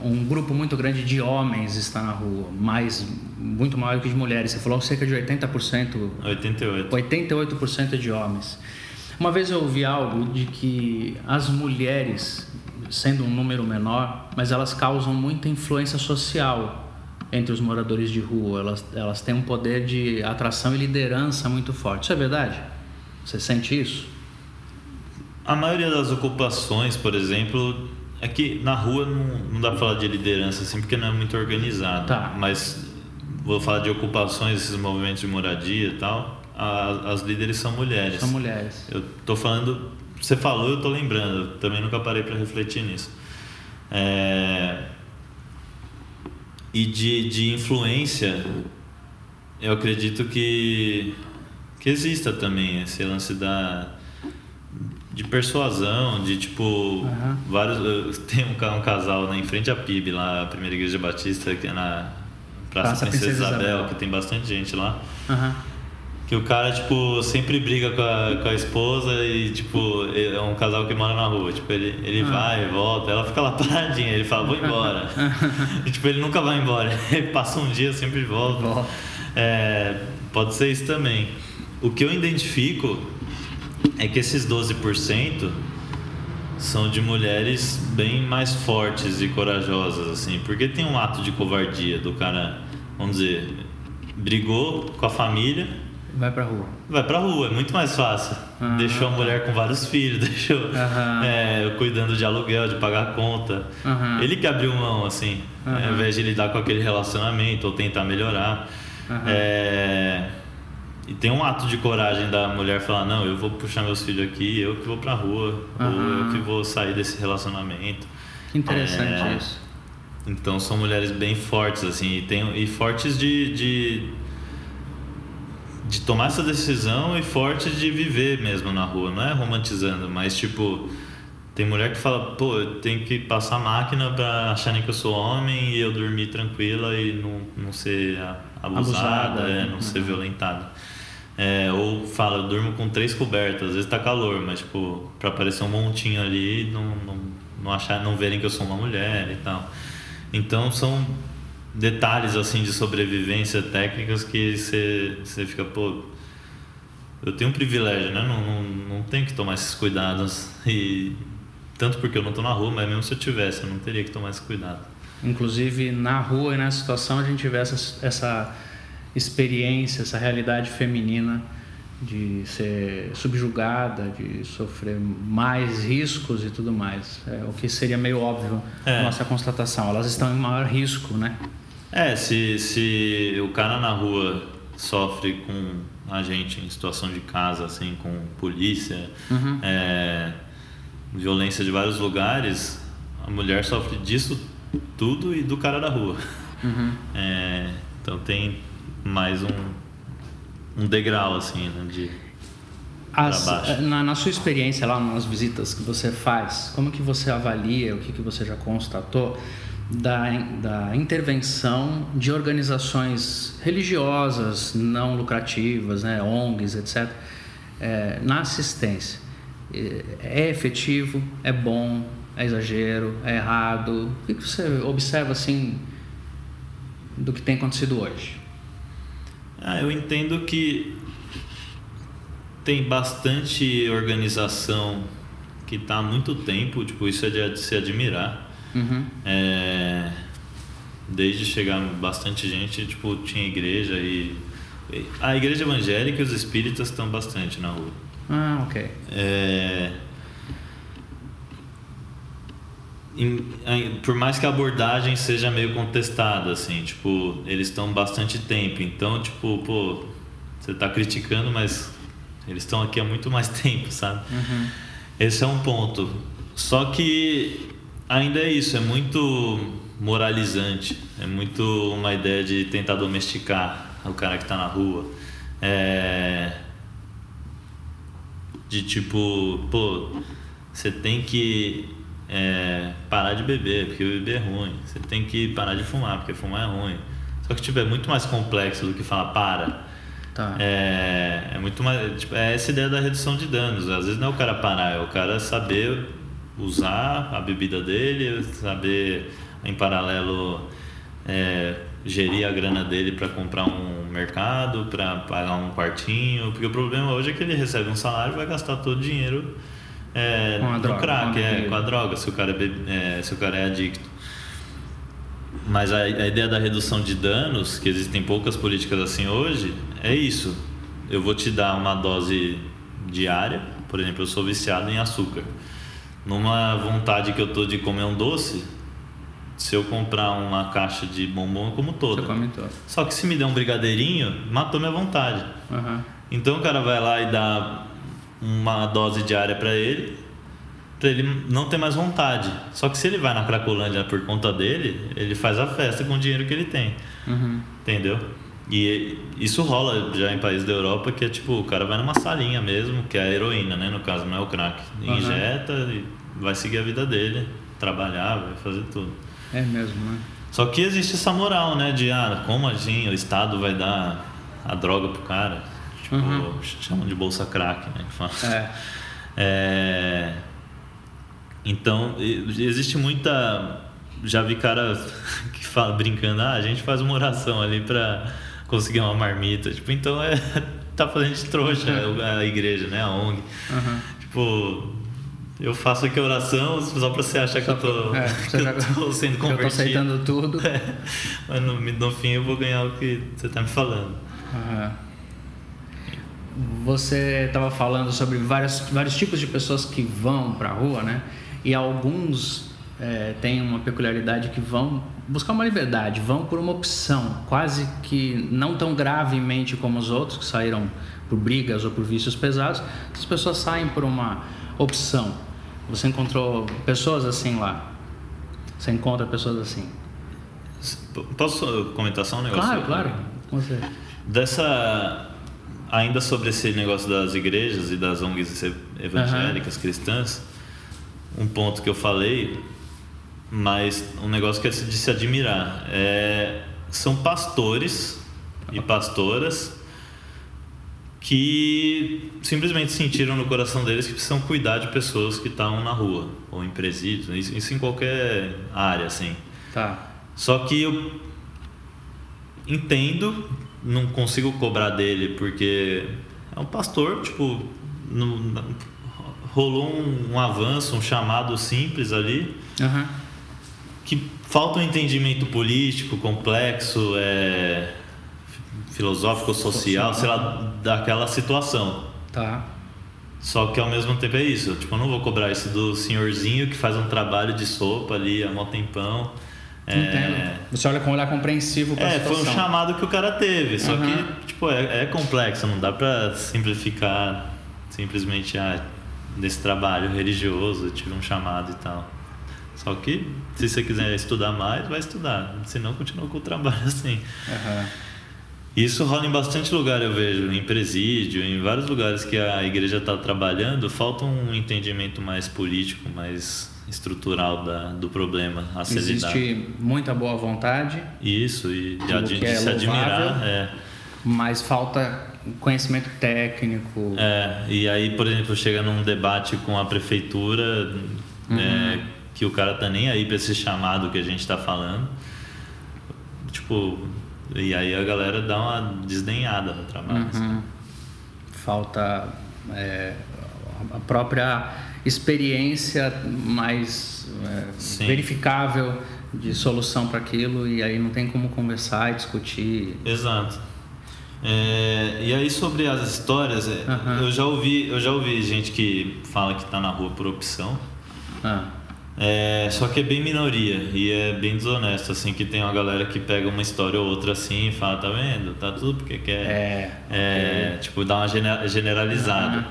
um grupo muito grande de homens está na rua, mais, muito maior que de mulheres. Você falou cerca de 80% 88. 88% de homens. Uma vez eu ouvi algo de que as mulheres, sendo um número menor, mas elas causam muita influência social entre os moradores de rua. Elas, elas têm um poder de atração e liderança muito forte. Isso é verdade? Você sente isso? A maioria das ocupações, por exemplo, é que na rua não, não dá pra falar de liderança assim, porque não é muito organizado. Tá. Mas vou falar de ocupações, esses movimentos de moradia e tal. a- as líderes são mulheres. São mulheres. Eu tô falando, você falou, eu tô lembrando. Eu também nunca parei para refletir nisso. É, e de, de influência, eu acredito que que exista também esse lance da de persuasão, de tipo Aham. vários <laughs> tem um, um casal né, em frente à PIB lá, a primeira igreja batista que é na Praça, Praça Princesa, Princesa Isabel, Isabel. que tem bastante gente lá. Aham. Que o cara, tipo, sempre briga com a, com a esposa e, tipo, é um casal que mora na rua. Tipo, ele, ele Ah. vai, volta, ela fica lá paradinha, ele fala, vou embora. <laughs> e, tipo, ele nunca vai embora. <laughs> Ele passa um dia, sempre volta. Volta. É, pode ser isso também. O que eu identifico é que esses 12% são de mulheres bem mais fortes e corajosas, assim. Porque tem um ato de covardia do cara, vamos dizer, brigou com a família Vai pra rua. Vai pra rua, é muito mais fácil. Ah, deixou a mulher com vários filhos, <laughs> deixou é, cuidando de aluguel, de pagar conta. Ele que abriu mão, assim, Aham. ao invés de lidar com aquele relacionamento ou tentar melhorar. É, E tem um ato de coragem da mulher falar: Não, eu vou puxar meus filhos aqui, eu que vou pra rua, ou eu que vou sair desse relacionamento. Que interessante É. isso. Então são mulheres bem fortes, assim, e, tem, e fortes de, de, de tomar essa decisão e fortes de viver mesmo na rua. Não é romantizando, mas tipo, tem mulher que fala, pô, eu tenho que passar máquina pra acharem que eu sou homem e eu dormir tranquila e não, não ser abusada, Abusada. é, não ser Uhum. violentada. É, ou fala, eu durmo com três cobertas, às vezes tá calor, mas tipo, pra aparecer um montinho ali, não, não, não achar, não verem que eu sou uma mulher e tal. Então são detalhes assim de sobrevivência técnicas que você você fica, pô, eu tenho um privilégio, né? Não, não, não tenho que tomar esses cuidados e tanto porque eu não tô na rua, mas mesmo se eu tivesse, eu não teria que tomar esse cuidado. Inclusive, na rua e nessa situação, a gente vê essa, essa experiência, essa realidade feminina de ser subjugada, de sofrer mais riscos e tudo mais. É, o que seria meio óbvio É. na nossa constatação. Elas estão em maior risco, né? É, se, se o cara na rua sofre com a gente em situação de casa, assim, com polícia, Uhum. é, violência de vários lugares, a mulher sofre disso tudo e do cara da rua. Uhum. É, então tem mais um um degrau, assim, né? De As- na, na sua experiência lá nas visitas que você faz, como que você avalia, o que, que você já constatou da, da intervenção de organizações religiosas não lucrativas, né, ONGs, etc., eh, na assistência? É efetivo? É bom? É exagero? É errado? O que você observa assim do que tem acontecido hoje? Ah, eu entendo que tem bastante organização que está há muito tempo, tipo, isso é de se admirar. Uhum. É, desde chegar bastante gente, tipo, tinha igreja e. A igreja evangélica e os espíritas estão bastante na rua. Ah, ok. É, em- em- por mais que a abordagem seja meio contestada, assim, tipo, eles estão bastante tempo. Então, tipo, pô, você tá criticando, mas eles estão aqui há muito mais <laughs> tempo, sabe? Esse é um ponto. Só que ainda é isso, é muito moralizante. É muito uma ideia de tentar domesticar o cara que tá na rua. É, de tipo, pô, você tem que é, parar de beber, porque beber é ruim. Você tem que parar de fumar, porque fumar é ruim. Só que tipo, é muito mais complexo do que falar para. Tá. É, é muito mais. Tipo, é essa ideia da redução de danos. Às vezes não é o cara parar, é o cara saber usar a bebida dele, saber em paralelo é, gerir a grana dele para comprar um mercado, para pagar um quartinho. Porque o problema hoje é que ele recebe um salário e vai gastar todo o dinheiro é, Com a no droga, com crack, a é, com a droga, se o cara é, é, se o cara é adicto. Mas a, a ideia da redução de danos, que existem poucas políticas assim hoje, é isso. Eu vou te dar uma dose diária, por exemplo, eu sou viciado em açúcar. Numa vontade que eu tô de comer um doce, se eu comprar uma caixa de bombom, eu como toda. Você. Só que se me der um brigadeirinho, matou minha vontade. Aham. Então o cara vai lá e dá uma dose diária para ele, para ele não ter mais vontade. Só que se ele vai na Cracolândia por conta dele, ele faz a festa com o dinheiro que ele tem. Uhum. Entendeu? E isso rola já em países da Europa que é tipo, o cara vai numa salinha mesmo, que é a heroína, né? No caso, não é o crack. Injeta e vai seguir a vida dele, trabalhar, vai fazer tudo. É mesmo, né? Só que existe essa moral, né? De ah, como assim o Estado vai dar a droga pro cara? Tipo, Uhum. chamam de bolsa crack, né? que fala. É. <laughs> É, Então, existe muita. Já vi cara <laughs> que fala brincando, ah, a gente faz uma oração ali pra conseguir uma marmita. Tipo, então é. <laughs> tá fazendo de trouxa a igreja, né? A ONG. Aham. Tipo, eu faço aqui oração só pra você achar que eu tô, É, <laughs> que eu tô sendo Eu tô convertido. aceitando tudo. <laughs> É, mas no, no fim eu vou ganhar o que você tá me falando. Aham. Você estava falando sobre várias, vários tipos de pessoas que vão para a rua, né? E alguns é, têm uma peculiaridade que vão buscar uma liberdade, vão por uma opção, quase que não tão gravemente como os outros que saíram por brigas ou por vícios pesados. As pessoas saem por uma opção. Você encontrou pessoas assim lá? Você encontra pessoas assim? Posso comentar só um negócio? Claro, claro. Com você. Dessa. Ainda sobre esse negócio das igrejas e das ONGs evangélicas, cristãs, um ponto que eu falei, mas um negócio que é de se admirar. É, são pastores e pastoras que simplesmente sentiram no coração deles que precisam cuidar de pessoas que estão na rua ou em presídios, isso, isso em qualquer área, assim. Tá. Só que eu entendo, não consigo cobrar dele porque é um pastor, tipo, não- não- rolou um, um avanço, um chamado simples ali, Aham. que falta um entendimento político complexo, é, filosófico, social, sei lá, daquela situação. Tá. Só que ao mesmo tempo é isso, tipo, eu não vou cobrar isso do senhorzinho que faz um trabalho de sopa ali há mó tempão. É. Você olha com um olhar compreensivo para a É, foi situação. um chamado que o cara teve, só Uhum. que, tipo, é, é complexo, não dá pra simplificar simplesmente, ah, nesse trabalho religioso, eu tive um chamado e tal. Só que, se você quiser estudar mais, vai estudar, senão continua com o trabalho assim. Aham. Isso rola em bastante lugar, eu vejo, em presídio, em vários lugares que a igreja está trabalhando, falta um entendimento mais político, mais estrutural da, do problema a ser Existe lidado. muita boa vontade. Isso, e de, de, é se admirar. louvável. É. Mas falta conhecimento técnico. É, e aí, por exemplo, chega num debate com a prefeitura, é, que o cara tá nem aí para esse chamado que a gente tá falando. Tipo, e aí a galera dá uma desdenhada no trabalho. assim. Uhum. Falta é, a própria experiência mais é, verificável de solução para aquilo e aí não tem como conversar e discutir. Exato. É, e aí sobre as histórias, Aham. eu já ouvi, eu já ouvi gente que fala que tá na rua por opção. Ah, É, só que é bem minoria e é bem desonesto, assim, que tem uma galera que pega uma história ou outra assim e fala, tá vendo? Tá tudo porque quer. É, É, tipo, dá uma gene- generalizada. Aham.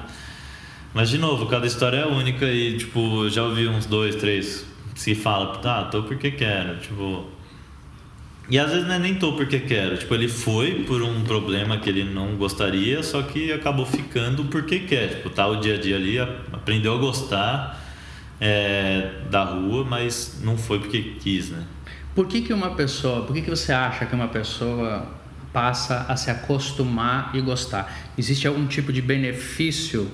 Mas de novo, cada história é única e, tipo, já ouvi uns dois, três se fala, tá, tô porque quero, tipo. E às vezes não é nem tô porque quero. Tipo, ele foi por um problema que ele não gostaria, só que acabou ficando porque quer. Tipo, tá o dia a dia ali, aprendeu a gostar é, da rua, mas não foi porque quis, né? Por que, que uma pessoa, por que, que você acha que uma pessoa passa a se acostumar e gostar? Existe algum tipo de benefício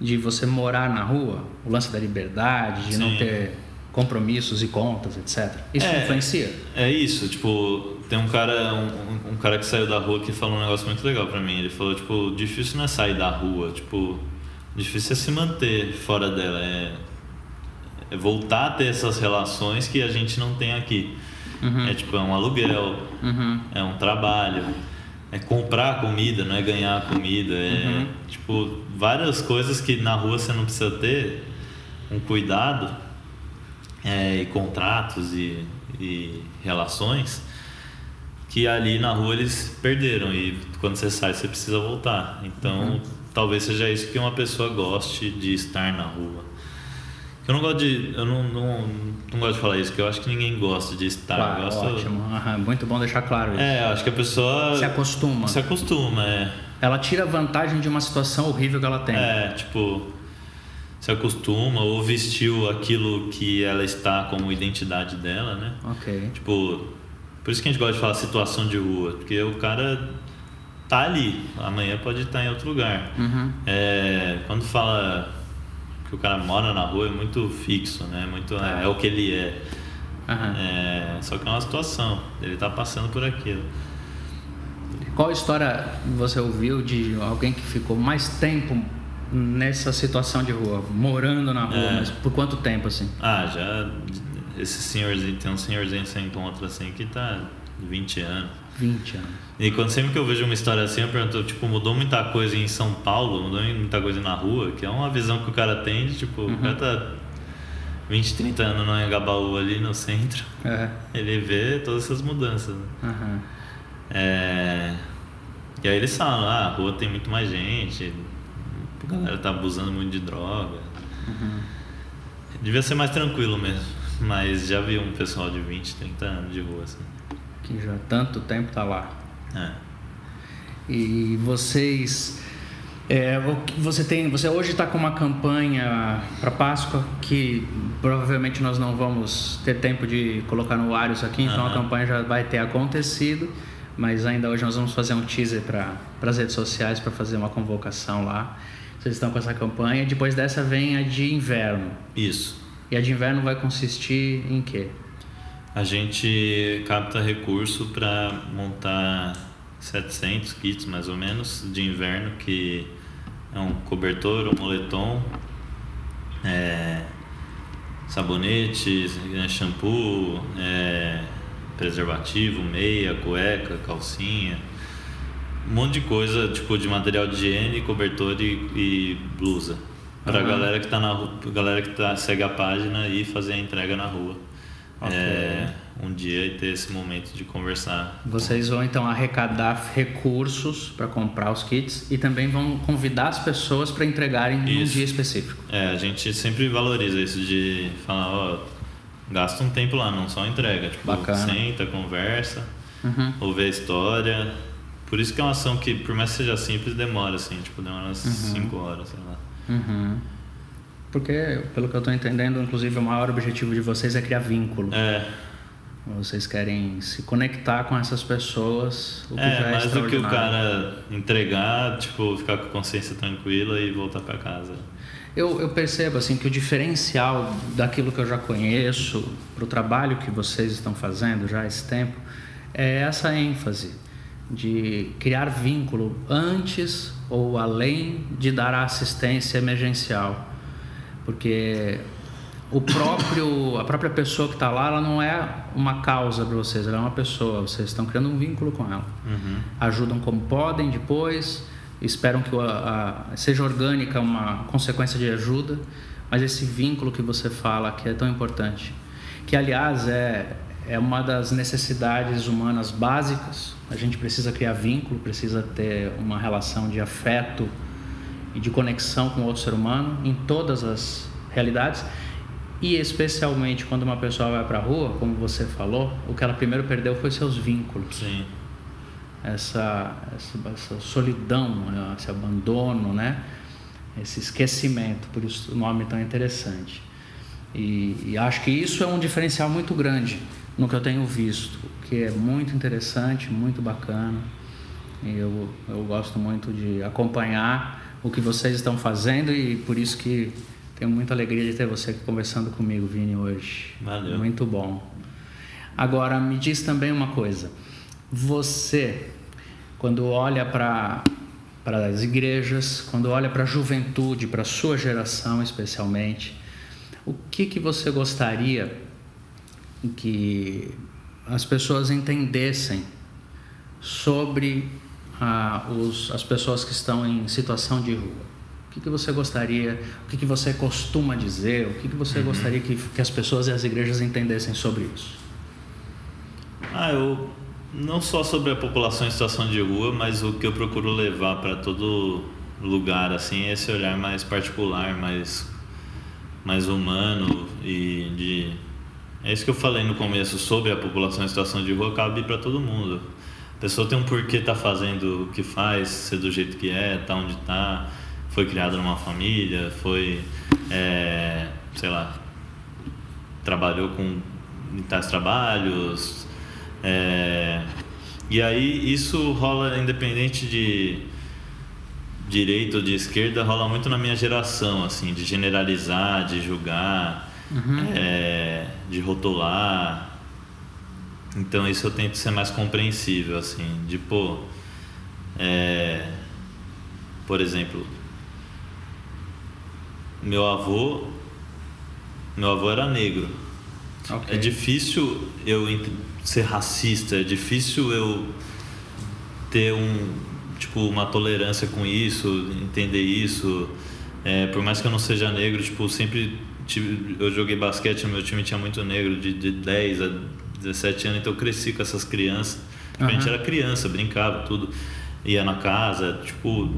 de você morar na rua? O lance da liberdade, de não Sim. ter compromissos e contas, etc. Isso É. influencia? É isso, tipo, tem um cara, um, um cara que saiu da rua que falou um negócio muito legal pra mim. Ele falou, tipo, difícil não é sair da rua, tipo, difícil é se manter fora dela, é, é voltar a ter essas relações que a gente não tem aqui. É tipo, é um aluguel, Uhum. é um trabalho, é comprar comida, não é ganhar comida, é Uhum. tipo várias coisas que na rua você não precisa ter um cuidado é, e contratos e, e relações que ali na rua eles perderam e quando você sai você precisa voltar. Então talvez seja isso que uma pessoa goste de estar na rua. Eu não gosto de eu não, não, não gosto de falar isso, porque eu acho que ninguém gosta de estar. Claro, gosto, ótimo. Aham, muito bom deixar claro isso. é, eu acho que a pessoa Se acostuma. se acostuma, é. Ela tira vantagem de uma situação horrível que ela tem. É, tipo, se acostuma ou vestiu aquilo que ela está como identidade dela, né? Ok. Tipo, por isso que a gente gosta de falar situação de rua, porque o cara tá ali, amanhã pode estar em outro lugar. Uhum. É, quando fala que o cara mora na rua é muito fixo, né? Muito, é, é o que ele é. Aham. É, Só que é uma situação, ele tá passando por aquilo. Qual história você ouviu de alguém que ficou mais tempo nessa situação de rua, morando na rua, É. mas por quanto tempo assim? Ah, já. Esse senhorzinho, tem um senhorzinho que você encontra assim que tá 20 anos. 20 anos. E quando sempre que eu vejo uma história assim, eu pergunto, tipo, mudou muita coisa em São Paulo, mudou muita coisa na rua, que é uma visão que o cara tem de, tipo, o cara tá 20, 30 anos no Engabaú ali no centro, É. ele vê todas essas mudanças. né? Aham. É... E aí eles falam, ah, a rua tem muito mais gente, a galera tá abusando muito de droga. Devia ser mais tranquilo mesmo, mas já vi um pessoal de 20, 30 anos de rua, assim. Que já há tanto tempo tá lá. É. E vocês. é, você tem. Você hoje está com uma campanha para Páscoa que provavelmente nós não vamos ter tempo de colocar no ar isso aqui, então a Aham. campanha já vai ter acontecido. Mas ainda hoje nós vamos fazer um teaser para as redes sociais para fazer uma convocação lá. Vocês estão com essa campanha. Depois dessa vem a de inverno. Isso. E a de inverno vai consistir em quê? A gente capta recurso para montar 700 kits mais ou menos de inverno, que é um cobertor, um moletom, é, sabonete, né, shampoo, é, preservativo, meia, cueca, calcinha, um monte de coisa, tipo de material de higiene, cobertor e, e blusa. Pra Aham. galera que tá na galera que tá, segue a página e fazer a entrega na rua. Ok. É, um dia e ter esse momento de conversar. Vocês vão então arrecadar recursos para comprar os kits e também vão convidar as pessoas para entregarem num dia específico. É, a gente sempre valoriza isso de falar, ó, gasta um tempo lá, não só entrega. Tipo, Bacana. senta, conversa, Uhum. ouve a história. Por isso que é uma ação que, por mais que seja simples, demora, assim, tipo, demora umas 5 uhum. horas, sei lá. Uhum. Porque, pelo que eu estou entendendo, inclusive o maior objetivo de vocês é criar vínculo. É. Vocês querem se conectar com essas pessoas, o que é, já é mais do que o cara entregar, tipo, ficar com a consciência tranquila e voltar para casa. Eu, eu, percebo assim que o diferencial daquilo que eu já conheço para o trabalho que vocês estão fazendo já há esse tempo é essa ênfase de criar vínculo antes ou além de dar a assistência emergencial, porque o próprio a própria pessoa que está lá ela não é uma causa para vocês ela é uma pessoa. Vocês estão criando um vínculo com ela. Uhum. ajudam como podem depois esperam que a, a, seja orgânica uma consequência de ajuda mas esse vínculo que você fala que é tão importante. Que aliás é é uma das necessidades humanas básicas. A gente precisa criar vínculo precisa ter uma relação de afeto e de conexão com outro ser humano em todas as realidades e especialmente quando uma pessoa vai para a rua, como você falou, o que ela primeiro perdeu foi seus vínculos. Sim. Essa, essa, essa solidão, né? esse abandono, né? Esse esquecimento, por isso o nome tão interessante. E, e acho que isso é um diferencial muito grande no que eu tenho visto, que é muito interessante, muito bacana. E eu, eu gosto muito de acompanhar o que vocês estão fazendo e por isso que tenho muita alegria de ter você aqui conversando comigo, Vini, hoje. Valeu. Muito bom. Agora, me diz também uma coisa. Você, quando olha para para as igrejas, quando olha para a juventude, para a sua geração especialmente, o que que você gostaria que as pessoas entendessem sobre ah, os, as pessoas que estão em situação de rua? O que, que você gostaria, o que, que você costuma dizer, o que, que você uhum. gostaria que, que as pessoas e as igrejas entendessem sobre isso? Ah, eu não só sobre a população em situação de rua, mas o que eu procuro levar para todo lugar assim é esse olhar mais particular, mais mais humano e de é isso que eu falei no começo sobre a população em situação de rua cabe para todo mundo. A pessoa tem um porquê tá fazendo o que faz, ser do jeito que é, tá onde tá foi criado numa família, foi, é, sei lá, trabalhou com tais trabalhos. É, e aí isso rola independente de direita ou de esquerda, rola muito na minha geração, assim, de generalizar, de julgar, uhum. é, de rotular. Então isso eu tento ser mais compreensível, assim, de pô, é, por exemplo, meu avô, meu avô era negro. Okay. É difícil eu ser racista, é difícil eu ter um tipo uma tolerância com isso, entender isso. É, por mais que eu não seja negro, tipo, sempre tive, eu joguei basquete, no meu time tinha muito negro de, de 10 a 17 anos, então eu cresci com essas crianças. Uhum. A gente era criança, brincava, tudo, ia na casa, tipo,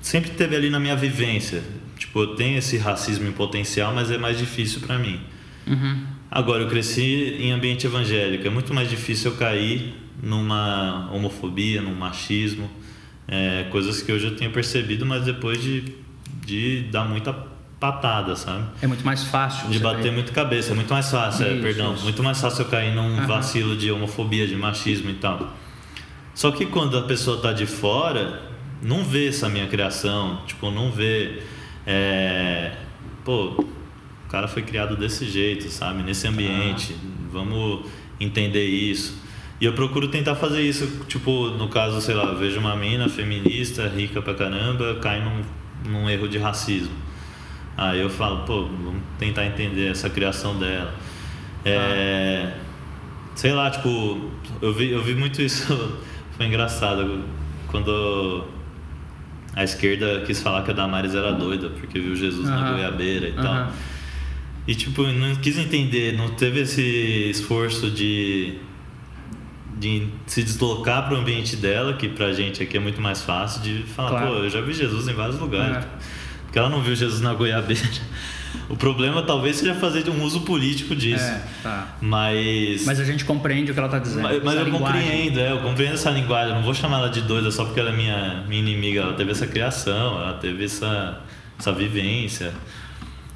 sempre teve ali na minha vivência. Tipo, eu tenho esse racismo em potencial, mas é mais difícil para mim. Uhum. Agora, eu cresci em ambiente evangélico. É muito mais difícil eu cair numa homofobia, num machismo. É, coisas que hoje eu tenho percebido, mas depois de, de dar muita patada, sabe? É muito mais fácil. De bater muito cabeça. É muito mais fácil, é, isso, é, perdão. Isso. Muito mais fácil eu cair num uhum. vacilo de homofobia, de machismo e tal. Só que quando a pessoa tá de fora, não vê essa minha criação. Tipo, não vê é, pô, o cara foi criado desse jeito, sabe? Nesse ambiente. Ah. Vamos entender isso. E eu procuro tentar fazer isso, tipo, no caso, sei lá, vejo uma mina feminista, rica pra caramba, cai num, num erro de racismo. Aí eu falo, pô, vamos tentar entender essa criação dela. É, ah. Sei lá, tipo, eu vi, eu vi muito isso, <laughs> foi engraçado. Quando a esquerda quis falar que a Damares era doida, porque viu Jesus na goiabeira e tal. E, tipo, não quis entender, não teve esse esforço de, de se deslocar para o ambiente dela, que pra gente aqui é muito mais fácil, de falar, claro. pô, eu já vi Jesus em vários lugares. Porque ela não viu Jesus na goiabeira. O problema talvez seja fazer um uso político disso. É, tá. Mas. Mas a gente compreende o que ela está dizendo. Mas, mas eu linguagem. compreendo, é, eu compreendo essa linguagem. Eu não vou chamar ela de doida só porque ela é minha, minha inimiga. Ela teve essa criação, ela teve essa, essa vivência.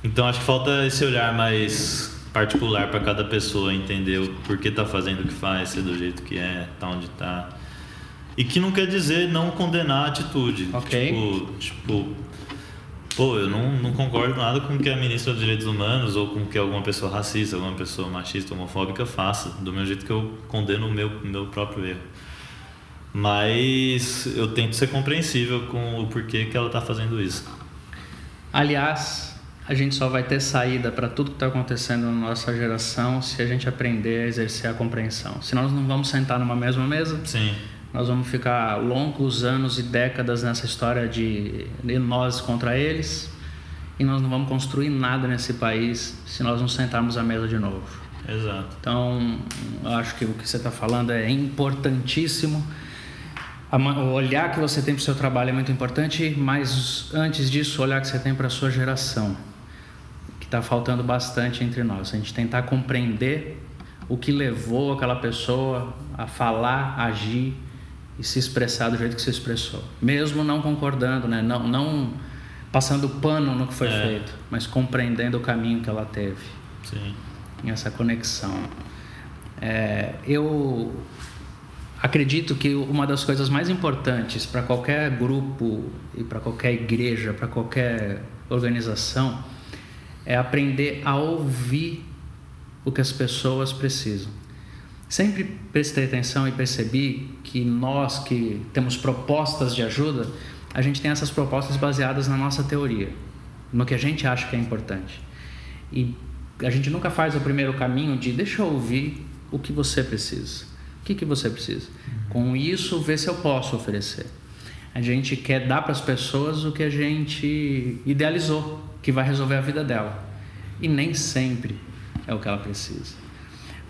Então acho que falta esse olhar mais particular para cada pessoa entender o porquê tá fazendo o que faz, ser do jeito que é, tá onde tá. E que não quer dizer não condenar a atitude. Ok. Tipo, tipo pô, eu não, não concordo nada com o que a ministra dos Direitos Humanos ou com o que alguma pessoa racista, alguma pessoa machista, homofóbica faça, do mesmo jeito que eu condeno o meu, meu próprio erro. Mas eu tento ser compreensível com o porquê que ela tá fazendo isso. Aliás, a gente só vai ter saída para tudo que está acontecendo na nossa geração se a gente aprender a exercer a compreensão. Senão nós não vamos sentar numa mesma mesa, Sim, nós vamos ficar longos anos e décadas nessa história de, de nós contra eles e nós não vamos construir nada nesse país se nós não sentarmos à mesa de novo. exato. Então, eu acho que o que você está falando é importantíssimo. O olhar que você tem para o seu trabalho é muito importante, mas antes disso, o olhar que você tem para a sua geração, que está faltando bastante entre nós. A gente tentar compreender o que levou aquela pessoa a falar, agir e se expressar do jeito que se expressou, mesmo não concordando, né? não, não passando pano no que foi É. feito, mas compreendendo o caminho que ela teve Sim. essa conexão. É, eu acredito que uma das coisas mais importantes para qualquer grupo e para qualquer igreja, para qualquer organização, é aprender a ouvir o que as pessoas precisam. Sempre prestei atenção e percebi que nós que temos propostas de ajuda, a gente tem essas propostas baseadas na nossa teoria, no que a gente acha que é importante. E a gente nunca faz o primeiro caminho de deixa eu ouvir o que você precisa. O que, que você precisa? Com isso, ver se eu posso oferecer. A gente quer dar para as pessoas o que a gente idealizou, que vai resolver a vida dela. E nem sempre é o que ela precisa.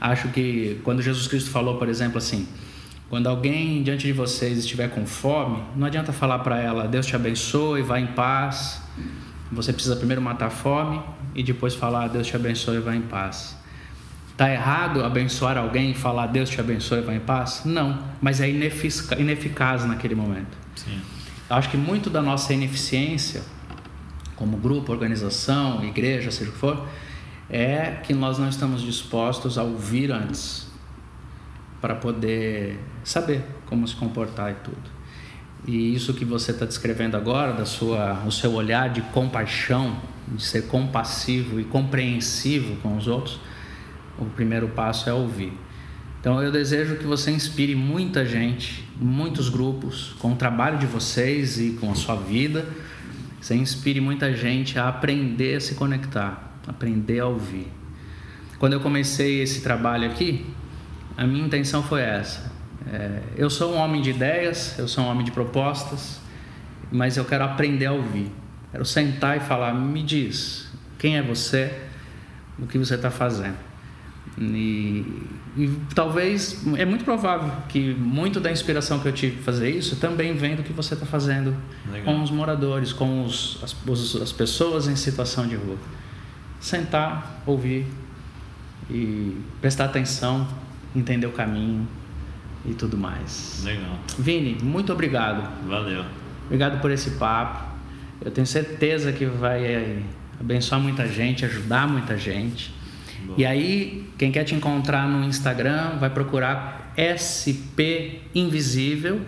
Acho que quando Jesus Cristo falou, por exemplo, assim: quando alguém diante de vocês estiver com fome, não adianta falar para ela, Deus te abençoe, vá em paz. Você precisa primeiro matar a fome e depois falar, Deus te abençoe, vá em paz. Tá errado abençoar alguém e falar, Deus te abençoe, vá em paz? Não, mas é inefica- ineficaz naquele momento. Sim. Acho que muito da nossa ineficiência, como grupo, organização, igreja, seja o que for, é que nós não estamos dispostos a ouvir antes para poder saber como se comportar e tudo. E isso que você está descrevendo agora, da sua, o seu olhar de compaixão, de ser compassivo e compreensivo com os outros, o primeiro passo é ouvir. Então eu desejo que você inspire muita gente, muitos grupos, com o trabalho de vocês e com a sua vida. Você inspire muita gente a aprender a se conectar, aprender a ouvir. Quando eu comecei esse trabalho aqui, a minha intenção foi essa. É, eu sou um homem de ideias, eu sou um homem de propostas, mas eu quero aprender a ouvir. Quero sentar e falar: me diz, quem é você, o que você está fazendo. E, e talvez, é muito provável que muito da inspiração que eu tive para fazer isso também vem do que você está fazendo Legal. com os moradores, com os, as, os- as pessoas em situação de rua. Sentar, ouvir e prestar atenção, entender o caminho e tudo mais. Legal. Vini, muito obrigado. Valeu. Obrigado por esse papo. Eu tenho certeza que vai eh, abençoar muita gente, ajudar muita gente. Boa. E aí, quem quer te encontrar no Instagram, vai procurar SP Invisível.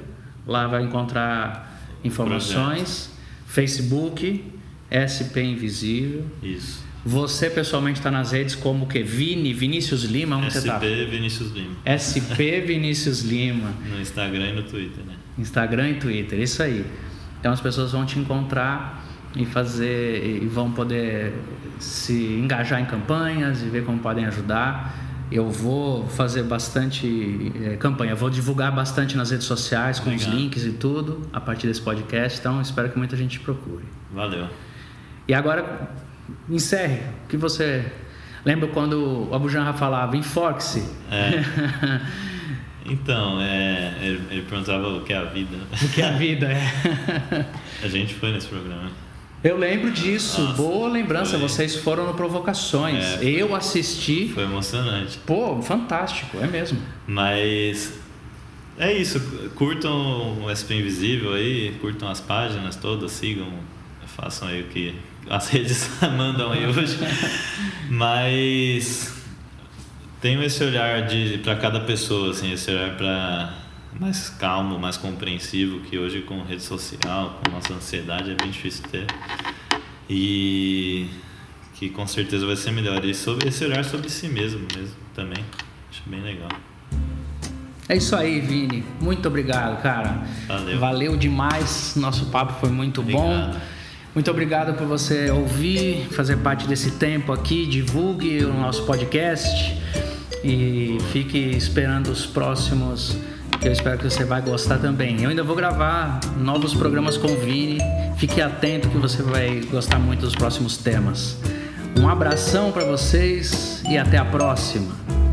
Lá vai encontrar informações. Facebook, SP Invisível. Isso. Você pessoalmente está nas redes como o que? Vini, Vinícius Lima, onde você está? SB Vinícius Lima. SP <laughs> Vinícius Lima. No Instagram e no Twitter, né? Instagram e Twitter, isso aí. Então as pessoas vão te encontrar e fazer e vão poder se engajar em campanhas e ver como podem ajudar. Eu vou fazer bastante eh, campanha, vou divulgar bastante nas redes sociais com os links e tudo a partir desse podcast. Então espero que muita gente te procure. Valeu. E agora encerre. O que você lembra quando o Abu Janra falava? Enfoque-se. É. <laughs> Então, é, ele, ele perguntava o que é a vida. o que a vida é. <laughs> A gente foi nesse programa. Eu lembro disso, Nossa, boa lembrança. foi. Vocês foram no Provocações. É, Eu assisti. Foi emocionante. Pô, fantástico, é mesmo. Mas é isso, curtam o SP Invisível aí, curtam as páginas todas, sigam, façam aí o que as <laughs> redes mandam aí hoje. Mas tenham esse olhar de para cada pessoa, assim, esse olhar para mais calmo, mais compreensivo, que hoje com rede social, com nossa ansiedade é bem difícil ter. E que com certeza vai ser melhor. E sobre esse olhar sobre si mesmo mesmo também. Acho bem legal. É isso aí, Vini. Muito obrigado, cara. Valeu. Valeu demais. Nosso papo foi muito bom. Muito obrigado por você ouvir, fazer parte desse tempo aqui. Divulgue o nosso podcast e fique esperando os próximos. Que eu espero que você vai gostar também. Eu ainda vou gravar novos programas com o Vini. Fique atento que você vai gostar muito dos próximos temas. Um abração para vocês e até a próxima.